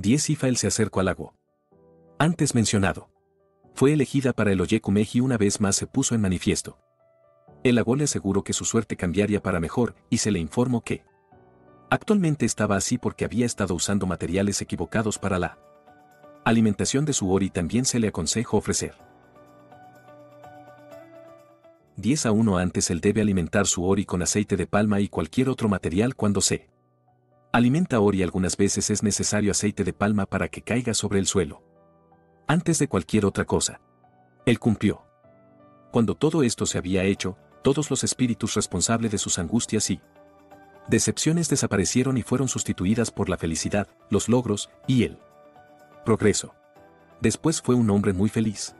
10 Ifael se acercó al lago. Antes mencionado. Fue elegida para el Oyekumeji y una vez más se puso en manifiesto. El lago le aseguró que su suerte cambiaría para mejor y se le informó que actualmente estaba así porque había estado usando materiales equivocados para la alimentación de su ori también se le aconsejó ofrecer. 10 a 1 antes él debe alimentar su ori con aceite de palma y cualquier otro material cuando se alimenta ori algunas veces es necesario aceite de palma para que caiga sobre el suelo. Antes de cualquier otra cosa. Él cumplió. Cuando todo esto se había hecho, todos los espíritus responsables de sus angustias y decepciones desaparecieron y fueron sustituidas por la felicidad, los logros y el progreso. Después fue un hombre muy feliz.